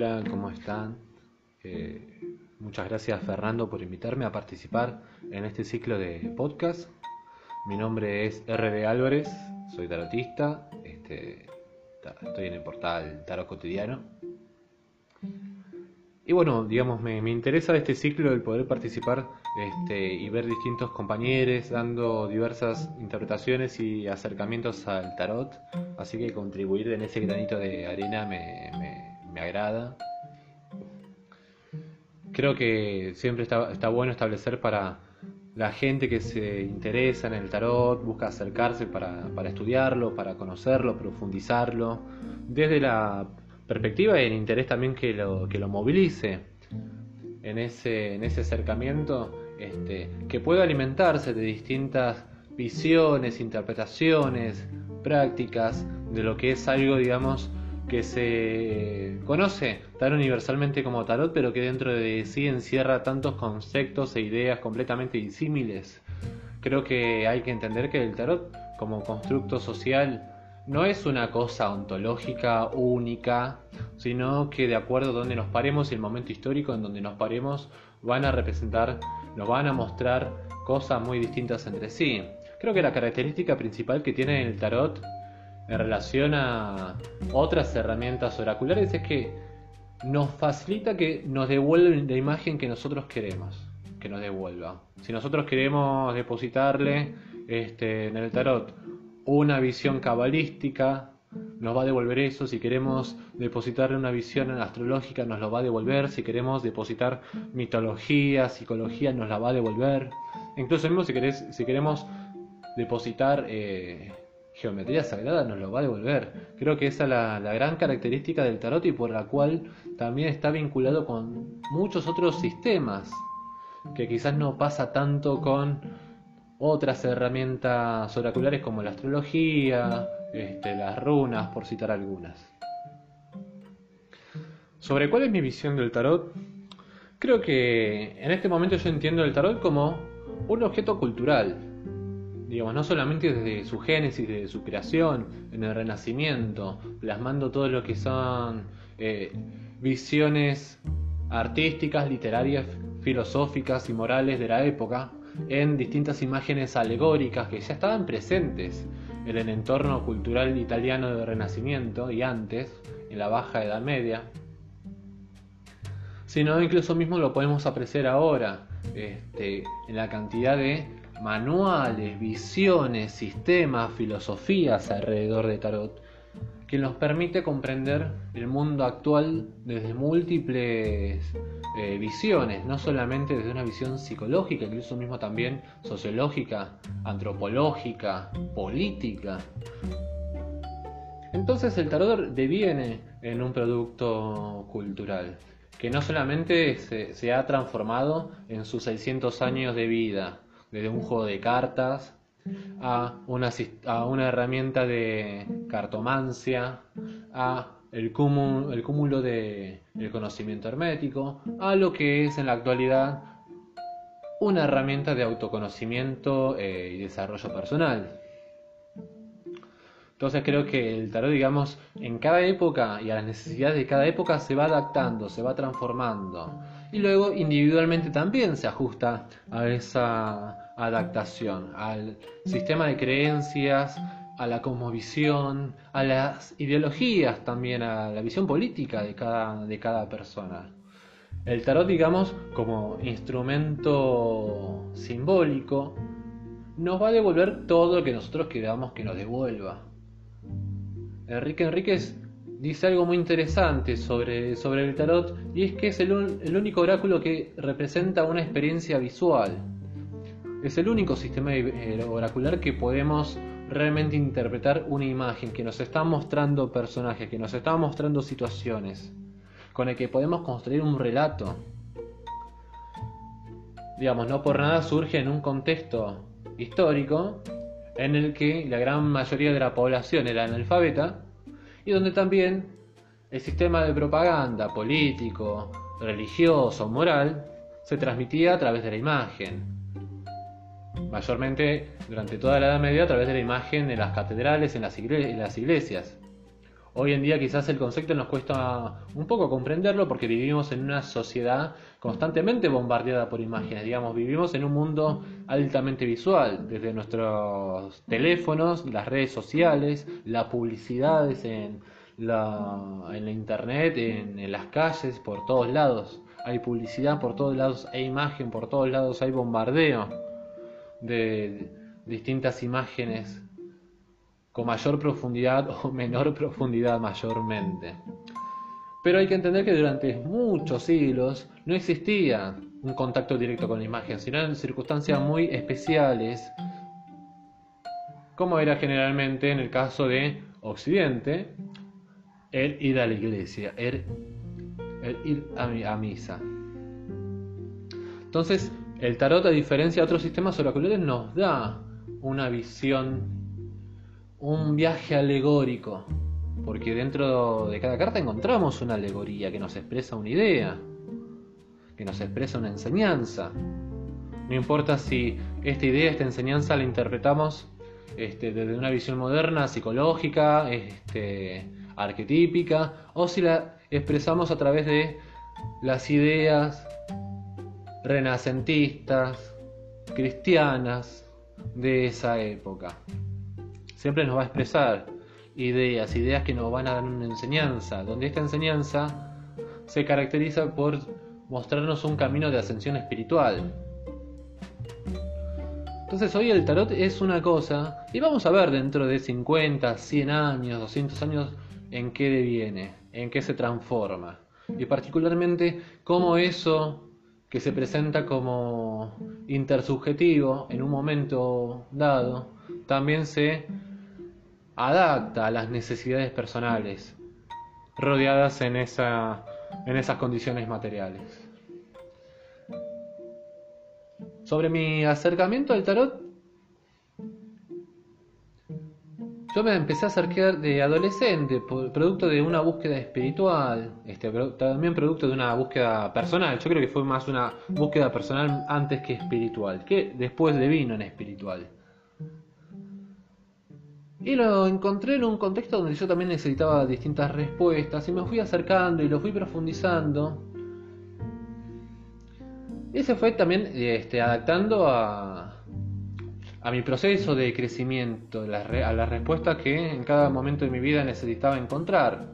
Hola, ¿cómo están? Eh, muchas gracias Fernando por invitarme a participar en este ciclo de podcast. Mi nombre es RD Álvarez, soy tarotista, este, estoy en el portal Tarot Cotidiano. Y bueno, digamos, me, interesa este ciclo el poder participar este, y ver distintos compañeros dando diversas interpretaciones y acercamientos al tarot. Así que contribuir en ese granito de arena me, me, agrada. Creo que siempre está, está bueno establecer para la gente que se interesa en el tarot, busca acercarse para, para estudiarlo, para conocerlo, profundizarlo, desde la perspectiva y el interés también que lo, que lo movilice en ese, en ese acercamiento, este, que pueda alimentarse de distintas visiones, interpretaciones, prácticas de lo que es algo, digamos, que se conoce tan universalmente como tarot, pero que dentro de sí encierra tantos conceptos e ideas completamente disímiles. Creo que hay que entender que el tarot, como constructo social, no es una cosa ontológica única, sino que de acuerdo a donde nos paremos y el momento histórico en donde nos paremos, van a representar, nos van a mostrar cosas muy distintas entre sí. Creo que la característica principal que tiene el tarot en relación a otras herramientas oraculares es que nos facilita que nos devuelva la imagen que nosotros queremos que nos devuelva. Si nosotros queremos depositarle este, en el tarot una visión cabalística, nos va a devolver eso. Si queremos depositarle una visión astrológica, nos lo va a devolver. Si queremos depositar mitología, psicología, nos la va a devolver. Incluso mismo si, si queremos depositar eh, geometría sagrada, nos lo va a devolver. Creo que esa es la, gran característica del tarot y por la cual también está vinculado con muchos otros sistemas, que quizás no pasa tanto con otras herramientas oraculares como la astrología, este, las runas, por citar algunas. Sobre cuál es mi visión del tarot, creo que en este momento yo entiendo el tarot como un objeto cultural, digamos, no solamente desde su génesis, desde su creación, en el Renacimiento, plasmando todo lo que son eh, visiones artísticas, literarias, filosóficas y morales de la época, en distintas imágenes alegóricas que ya estaban presentes en el entorno cultural italiano del Renacimiento y antes, en la Baja Edad Media, sino incluso mismo lo podemos apreciar ahora este, en la cantidad de manuales, visiones, sistemas, filosofías alrededor de Tarot que nos permite comprender el mundo actual desde múltiples eh, visiones, no solamente desde una visión psicológica, incluso mismo también sociológica, antropológica, política. Entonces el tarot deviene en un producto cultural que no solamente se, se ha transformado en sus 600 años de vida, desde un juego de cartas, a una, una herramienta de cartomancia, a el cúmulo, el cúmulo de conocimiento hermético, a lo que es en la actualidad una herramienta de autoconocimiento eh, y desarrollo personal. Entonces creo que el tarot, digamos, en cada época y a las necesidades de cada época se va adaptando, se va transformando. Y luego individualmente también se ajusta a esa adaptación al sistema de creencias, a la cosmovisión, a las ideologías también, a la visión política de cada, de cada persona. El tarot, digamos, como instrumento simbólico, nos va a devolver todo lo que nosotros queramos que nos devuelva. Enrique Enríquez dice algo muy interesante sobre, sobre el tarot y es que es el, el único oráculo que representa una experiencia visual es el único sistema eh, oracular que podemos realmente interpretar una imagen, que nos está mostrando personajes, que nos está mostrando situaciones, con el que podemos construir un relato. Digamos, no por nada surge en un contexto histórico en el que la gran mayoría de la población era analfabeta y donde también el sistema de propaganda político, religioso, moral, se transmitía a través de la imagen. Mayormente durante toda la Edad Media a través de la imagen en las catedrales, en las, iglesias, Hoy en día quizás el concepto nos cuesta un poco comprenderlo porque vivimos en una sociedad constantemente bombardeada por imágenes. Digamos, vivimos en un mundo altamente visual, desde nuestros teléfonos, las redes sociales, las publicidades en la, en la internet, en, las calles, por todos lados. Hay publicidad por todos lados, hay imagen por todos lados, hay bombardeo de distintas imágenes con mayor profundidad o menor profundidad mayormente. Pero hay que entender que durante muchos siglos no existía un contacto directo con la imagen, sino en circunstancias muy especiales, como era generalmente en el caso de Occidente, el ir a la iglesia, el, ir a, a misa. Entonces, el tarot, a diferencia de otros sistemas oraculares, nos da una visión un viaje alegórico, porque dentro de cada carta encontramos una alegoría que nos expresa una idea, que nos expresa una enseñanza. No importa si esta idea, esta enseñanza la interpretamos este, desde una visión moderna, psicológica, este, arquetípica, o si la expresamos a través de las ideas renacentistas, cristianas de esa época siempre nos va a expresar ideas, ideas que nos van a dar una enseñanza, donde esta enseñanza se caracteriza por mostrarnos un camino de ascensión espiritual. Entonces hoy el tarot es una cosa, y vamos a ver dentro de 50, 100 años, 200 años, en qué deviene, en qué se transforma. Y particularmente cómo eso que se presenta como intersubjetivo en un momento dado, también se adapta a las necesidades personales rodeadas en, esa, en esas condiciones materiales. Sobre mi acercamiento al tarot, yo me empecé a acercar de adolescente, producto de una búsqueda espiritual, este, también producto de una búsqueda personal. Yo creo que fue más una búsqueda personal antes que espiritual, que después devino en espiritual. Y lo encontré en un contexto donde yo también necesitaba distintas respuestas y me fui acercando y lo fui profundizando. Y se fue también este, adaptando a, a mi proceso de crecimiento, a las respuestas que en cada momento de mi vida necesitaba encontrar.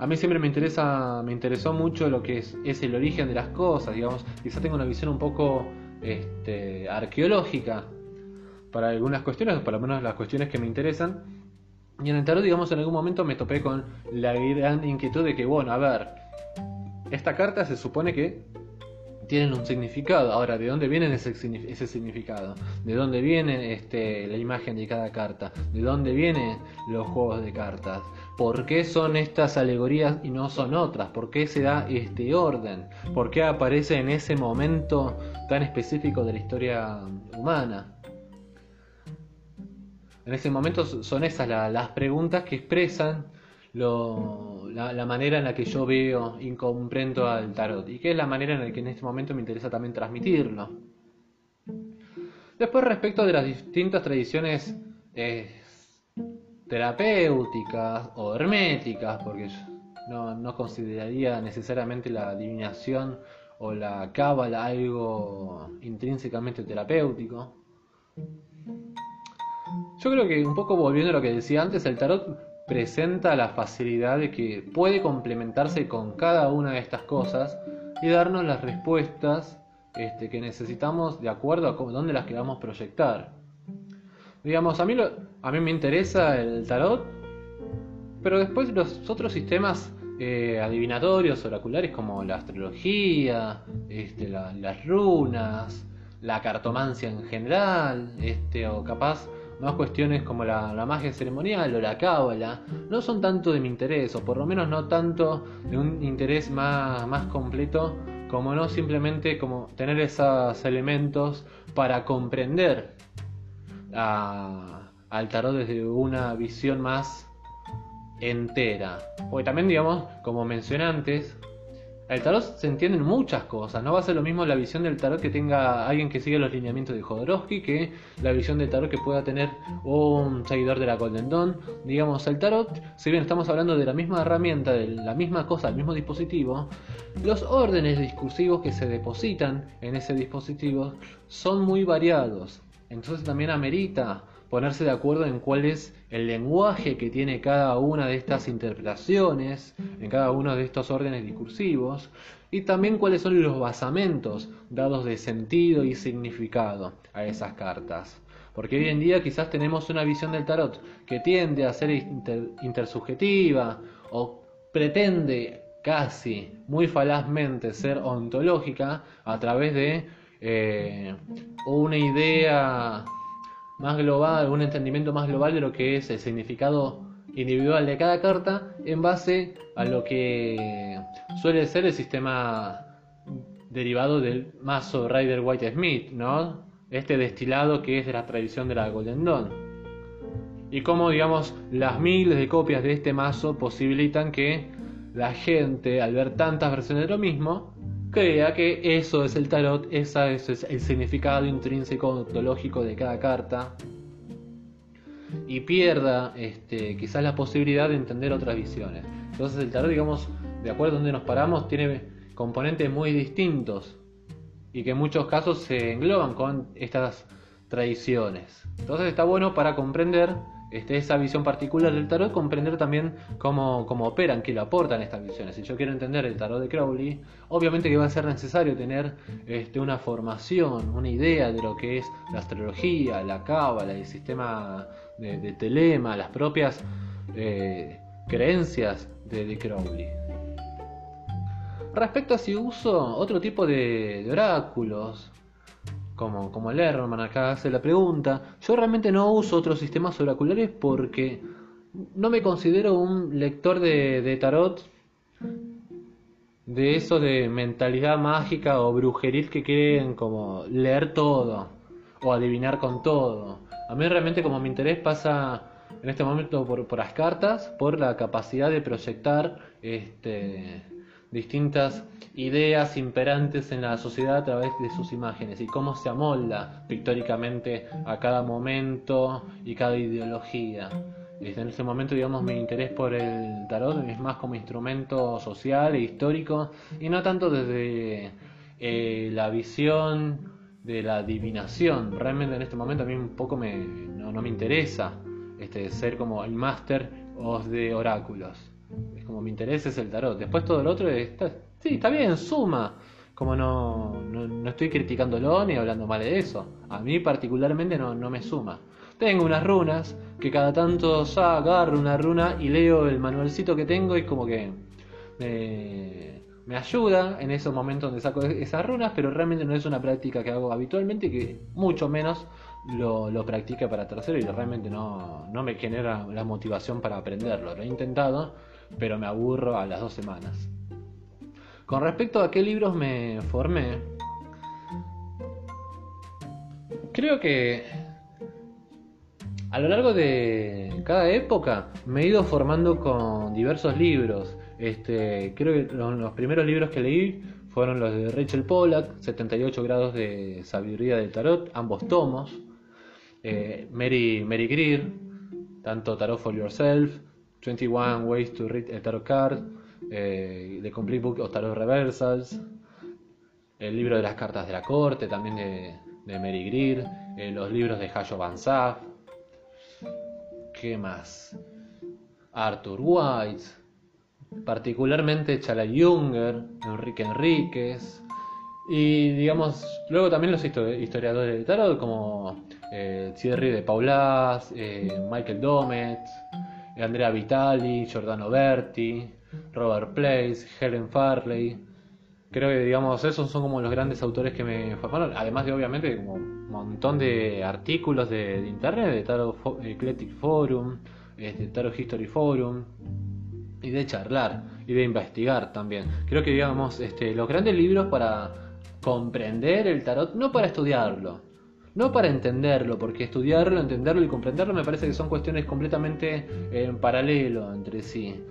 A mí siempre me interesa, me interesó mucho lo que es, el origen de las cosas, digamos, quizá tengo una visión un poco este, arqueológica para algunas cuestiones, por lo menos las cuestiones que me interesan. Y en el tarot, digamos, en algún momento me topé con la gran inquietud de que, bueno, a ver, esta carta se supone que tienen un significado. Ahora, ¿de dónde viene ese, ese significado? ¿De dónde viene este, la imagen de cada carta? ¿De dónde vienen los juegos de cartas? ¿Por qué son estas alegorías y no son otras? ¿Por qué se da este orden? ¿Por qué aparece en ese momento tan específico de la historia humana? En ese momento son esas las preguntas que expresan la, manera en la que yo veo y comprendo al tarot y que es la manera en la que en este momento me interesa también transmitirlo. Después respecto de las distintas tradiciones eh, terapéuticas o herméticas, porque no, consideraría necesariamente la adivinación o la cábala algo intrínsecamente terapéutico. Yo creo que un poco volviendo a lo que decía antes, el tarot presenta la facilidad de que puede complementarse con cada una de estas cosas y darnos las respuestas este, que necesitamos de acuerdo a dónde las queramos proyectar. Digamos, a mí, a mí me interesa el tarot, pero después los otros sistemas eh, adivinatorios, oraculares, como la astrología, este, las runas, la cartomancia en general, este, o capaz más cuestiones como la, magia ceremonial o la cábala no son tanto de mi interés, o por lo menos no tanto de un interés más, más completo como no simplemente como tener esos elementos para comprender al tarot desde una visión más entera. Porque también, digamos, como mencioné antes, el tarot se entiende en muchas cosas. No va a ser lo mismo la visión del tarot que tenga alguien que sigue los lineamientos de Jodorowsky que la visión del tarot que pueda tener un seguidor de la Golden Dawn. Digamos, el tarot, si bien estamos hablando de la misma herramienta, de la misma cosa, del mismo dispositivo, los órdenes discursivos que se depositan en ese dispositivo son muy variados. Entonces también amerita ponerse de acuerdo en cuál es el lenguaje que tiene cada una de estas interpretaciones, en cada uno de estos órdenes discursivos, y también cuáles son los basamentos dados de sentido y significado a esas cartas. Porque hoy en día quizás tenemos una visión del tarot que tiende a ser intersubjetiva o pretende casi muy falazmente ser ontológica a través de eh, una idea más global, un entendimiento más global de lo que es el significado individual de cada carta en base a lo que suele ser el sistema derivado del mazo Rider White Smith, ¿no? Este destilado que es de la tradición de la Golden Dawn. Y cómo, digamos, las miles de copias de este mazo posibilitan que la gente, al ver tantas versiones de lo mismo, crea que eso es el tarot, ese es el significado intrínseco ontológico de cada carta y pierda este, quizás la posibilidad de entender otras visiones. Entonces el tarot, digamos, de acuerdo a donde nos paramos, tiene componentes muy distintos y que en muchos casos se engloban con estas tradiciones. Entonces está bueno para comprender este, esa visión particular del tarot, comprender también cómo, cómo operan, qué le aportan estas visiones. Si yo quiero entender el tarot de Crowley, obviamente que va a ser necesario tener este, una formación, una idea de lo que es la astrología, la cábala, el sistema de, telema, las propias eh, creencias de, Crowley. Respecto a si uso otro tipo de oráculos, como, como Lerman acá hace la pregunta, yo realmente no uso otros sistemas oraculares porque no me considero un lector de, tarot de eso de mentalidad mágica o brujeril que quieren como leer todo o adivinar con todo. A mí realmente como mi interés pasa en este momento por, por las cartas, por la capacidad de proyectar este, distintas ideas imperantes en la sociedad a través de sus imágenes y cómo se amolda pictóricamente a cada momento y cada ideología. Desde en ese momento, digamos, mi interés por el tarot es más como instrumento social e histórico y no tanto desde eh, la visión de la adivinación. Realmente en este momento a mí un poco me, no, no me interesa este, ser como el máster de oráculos. Es como mi interés es el tarot. Después todo lo otro está, sí, está bien, suma. Como no, no, estoy criticándolo ni hablando mal de eso. A mí particularmente no, no me suma. Tengo unas runas que cada tanto agarro una runa y leo el manualcito que tengo y como que me, me ayuda en esos momentos donde saco esas runas, pero realmente no es una práctica que hago habitualmente que mucho menos lo, lo practique para tercero y realmente no, no me genera la motivación para aprenderlo. Lo he intentado, pero me aburro a las dos semanas. Con respecto a qué libros me formé, creo que a lo largo de cada época me he ido formando con diversos libros. Este, creo que los primeros libros que leí fueron los de Rachel Pollack, 78 grados de sabiduría del tarot, ambos tomos. Eh, Mary, Mary Greer, tanto Tarot for Yourself, 21 Ways to Read a Tarot Card, eh, The Complete Book of Tarot Reversals, el libro de las cartas de la corte, también de, Mary Greer, eh, los libros de Hayo Van Saff, ¿qué más? Arthur White, particularmente Chala Junger, Enrique Enríquez, y digamos, luego también los historiadores de tarot como eh, Thierry de Paulas, eh, Michael Domet, Andrea Vitali, Giordano Berti, Robert Place, Helen Farley. Creo que, digamos, esos son como los grandes autores que me formaron. Además de, obviamente, como un montón de artículos de, internet, de Tarot Eclectic Forum, de este, Tarot History Forum, y de charlar, y de investigar también. Creo que, digamos, este, los grandes libros para comprender el tarot, no para estudiarlo, no para entenderlo, porque estudiarlo, entenderlo y comprenderlo me parece que son cuestiones completamente en paralelo entre sí.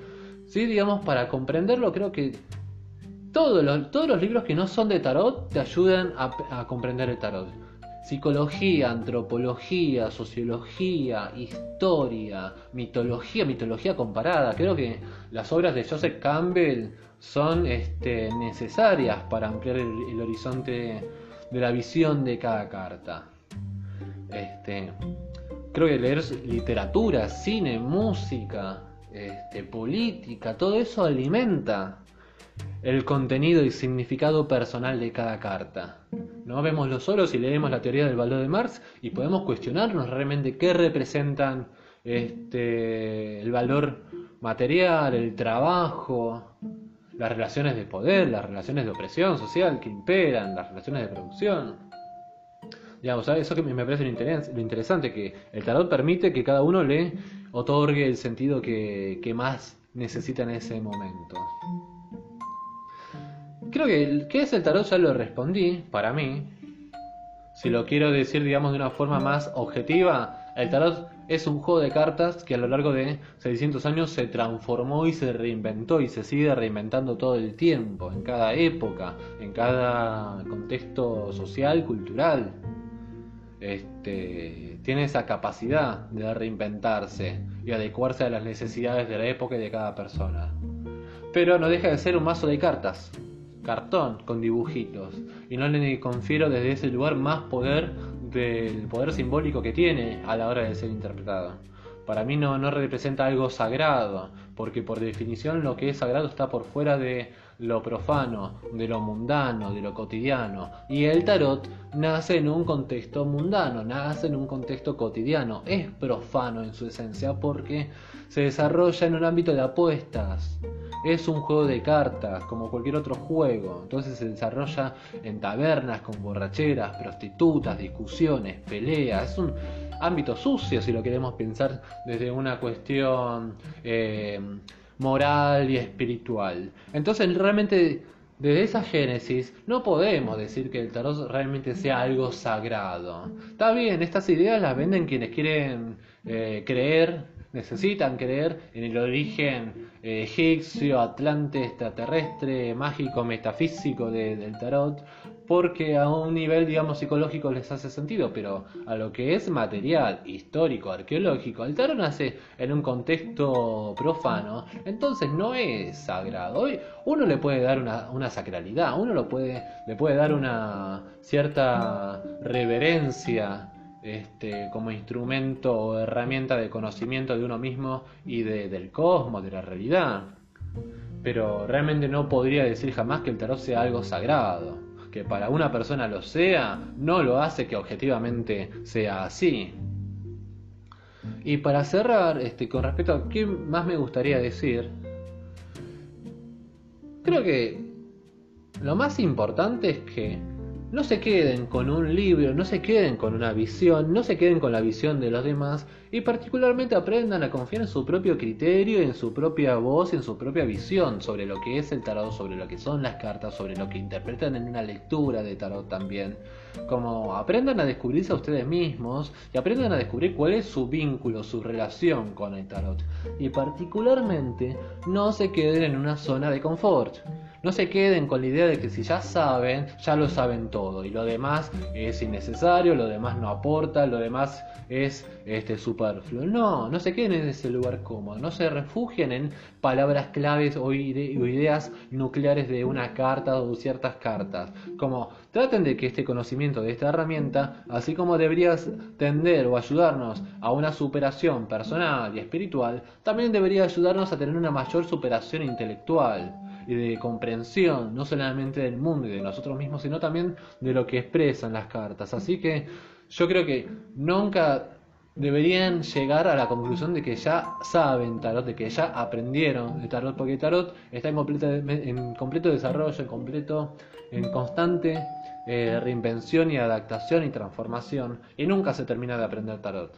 Sí, digamos, para comprenderlo creo que todos los, todos los libros que no son de tarot te ayudan a, comprender el tarot. Psicología, antropología, sociología, historia, mitología, mitología comparada. Creo que las obras de Joseph Campbell son este, necesarias para ampliar el, horizonte de la visión de cada carta. Este, creo que leer literatura, cine, música, este, política, todo eso alimenta el contenido y significado personal de cada carta. No vemoslo solo si leemos la teoría del valor de Marx y podemos cuestionarnos realmente qué representan este, el valor material, el trabajo, las relaciones de poder, las relaciones de opresión social que imperan, las relaciones de producción. Digamos, eso que me parece lo interesante, que el tarot permite que cada uno le otorgue el sentido que, que más necesita en ese momento creo que qué es el tarot ya lo respondí, para mí. Si lo quiero decir, digamos, de una forma más objetiva, el tarot es un juego de cartas que a lo largo de 600 años se transformó y se reinventó y se sigue reinventando todo el tiempo, en cada época, en cada contexto social, cultural. Este, tiene esa capacidad de reinventarse y adecuarse a las necesidades de la época y de cada persona. Pero no deja de ser un mazo de cartas, cartón con dibujitos y no le confiero desde ese lugar más poder del poder simbólico que tiene a la hora de ser interpretado. Para mí no, no representa algo sagrado, porque por definición lo que es sagrado está por fuera de lo profano, de lo mundano, de lo cotidiano. Y el tarot nace en un contexto mundano, nace en un contexto cotidiano, es profano en su esencia porque se desarrolla en un ámbito de apuestas. Es un juego de cartas, como cualquier otro juego. Entonces se desarrolla en tabernas con borracheras, prostitutas, discusiones, peleas. Es un ámbito sucio si lo queremos pensar desde una cuestión eh, moral y espiritual. Entonces realmente desde esa génesis no podemos decir que el tarot realmente sea algo sagrado. Está bien, estas ideas las venden quienes quieren eh, creer necesitan creer en el origen eh, egipcio, atlante, extraterrestre, mágico, metafísico del tarot, porque a un nivel, digamos, psicológico les hace sentido, pero a lo que es material, histórico, arqueológico, el tarot nace en un contexto profano, entonces no es sagrado. Hoy uno le puede dar una, una sacralidad, uno lo puede, le puede dar una cierta reverencia este, como instrumento o herramienta de conocimiento de uno mismo y de, del cosmos, de la realidad. Pero realmente no podría decir jamás que el tarot sea algo sagrado. Que para una persona lo sea, no lo hace que objetivamente sea así. Y para cerrar, este, con respecto a qué más me gustaría decir, creo que lo más importante es que no se queden con un libro, no se queden con una visión, no se queden con la visión de los demás y particularmente aprendan a confiar en su propio criterio, en su propia voz, en su propia visión sobre lo que es el tarot, sobre lo que son las cartas, sobre lo que interpretan en una lectura de tarot también. Como aprendan a descubrirse a ustedes mismos y aprendan a descubrir cuál es su vínculo, su relación con el tarot. Y particularmente no se queden en una zona de confort. No se queden con la idea de que si ya saben, ya lo saben todo y lo demás es innecesario, lo demás no aporta, lo demás es este superfluo. No, no se queden en ese lugar cómodo, no se refugien en palabras claves o, ideas nucleares de una carta o ciertas cartas. Como traten de que este conocimiento de esta herramienta, así como deberías tender o ayudarnos a una superación personal y espiritual, también debería ayudarnos a tener una mayor superación intelectual y de comprensión, no solamente del mundo y de nosotros mismos, sino también de lo que expresan las cartas. Así que yo creo que nunca deberían llegar a la conclusión de que ya saben tarot, de que ya aprendieron de tarot, porque tarot está en completo, en completo desarrollo, en completo, en constante eh, reinvención y adaptación y transformación, y nunca se termina de aprender tarot.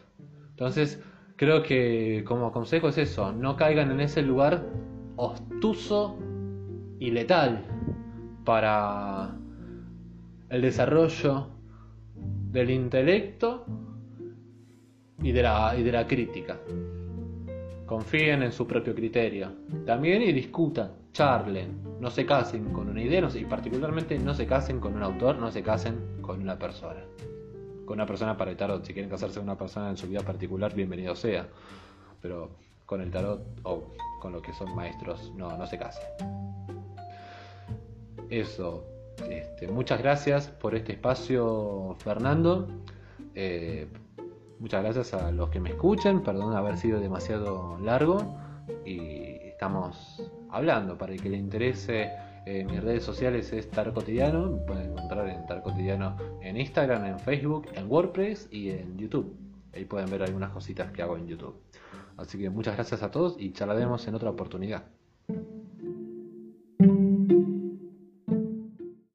Entonces, creo que como consejo es eso, no caigan en ese lugar obtuso y letal para el desarrollo del intelecto y de la, y de la crítica. confíen en su propio criterio. También y discutan, charlen, no se casen con una idea y particularmente no se casen con un autor, no se casen con una persona. Con una persona para el tarot, si quieren casarse con una persona en su vida particular, bienvenido sea. Pero con el tarot o con lo que son maestros, no, no se casen. Eso. Este, muchas gracias por este espacio, Fernando. Eh, muchas gracias a los que me escuchen. Perdón haber sido demasiado largo. Y estamos hablando. Para el que le interese, eh, mis redes sociales es Tar Cotidiano. Me pueden encontrar en Tar Cotidiano en Instagram, en Facebook, en WordPress y en YouTube. Ahí pueden ver algunas cositas que hago en YouTube. Así que muchas gracias a todos y charlaremos en otra oportunidad.